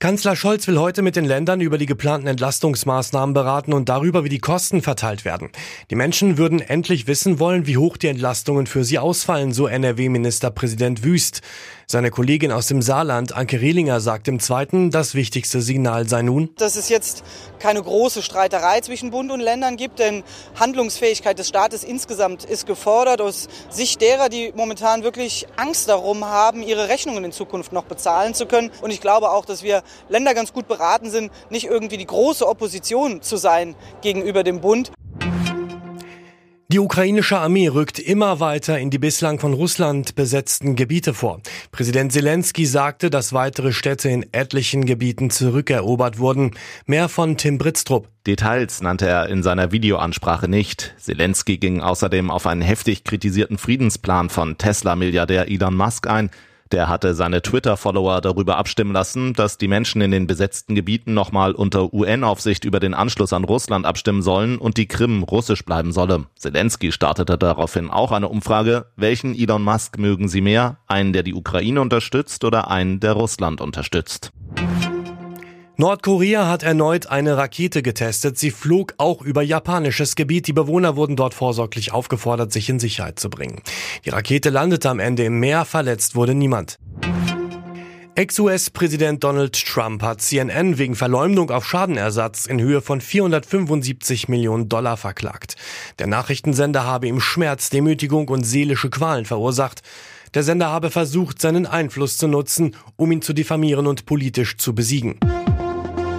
Kanzler Scholz will heute mit den Ländern über die geplanten Entlastungsmaßnahmen beraten und darüber, wie die Kosten verteilt werden. Die Menschen würden endlich wissen wollen, wie hoch die Entlastungen für sie ausfallen, so NRW-Ministerpräsident Wüst. Seine Kollegin aus dem Saarland, Anke Rehlinger, sagt im Zweiten, das wichtigste Signal sei nun, dass es jetzt keine große Streiterei zwischen Bund und Ländern gibt, denn Handlungsfähigkeit des Staates insgesamt ist gefordert aus Sicht derer, die momentan wirklich Angst darum haben, ihre Rechnungen in Zukunft noch bezahlen zu können. Und ich glaube auch, dass wir Länder ganz gut beraten sind, nicht irgendwie die große Opposition zu sein gegenüber dem Bund. Die ukrainische Armee rückt immer weiter in die bislang von Russland besetzten Gebiete vor. Präsident Zelensky sagte, dass weitere Städte in etlichen Gebieten zurückerobert wurden. Mehr von Tim Britztrup. Details nannte er in seiner Videoansprache nicht. Zelensky ging außerdem auf einen heftig kritisierten Friedensplan von Tesla-Milliardär Elon Musk ein, der hatte seine Twitter-Follower darüber abstimmen lassen, dass die Menschen in den besetzten Gebieten nochmal unter UN-Aufsicht über den Anschluss an Russland abstimmen sollen und die Krim russisch bleiben solle. Zelensky startete daraufhin auch eine Umfrage. Welchen Elon Musk mögen Sie mehr? Einen, der die Ukraine unterstützt oder einen, der Russland unterstützt? Nordkorea hat erneut eine Rakete getestet. Sie flog auch über japanisches Gebiet. Die Bewohner wurden dort vorsorglich aufgefordert, sich in Sicherheit zu bringen. Die Rakete landete am Ende im Meer, verletzt wurde niemand. Ex-US-Präsident Donald Trump hat CNN wegen Verleumdung auf Schadenersatz in Höhe von 475 Millionen Dollar verklagt. Der Nachrichtensender habe ihm Schmerz, Demütigung und seelische Qualen verursacht. Der Sender habe versucht, seinen Einfluss zu nutzen, um ihn zu diffamieren und politisch zu besiegen.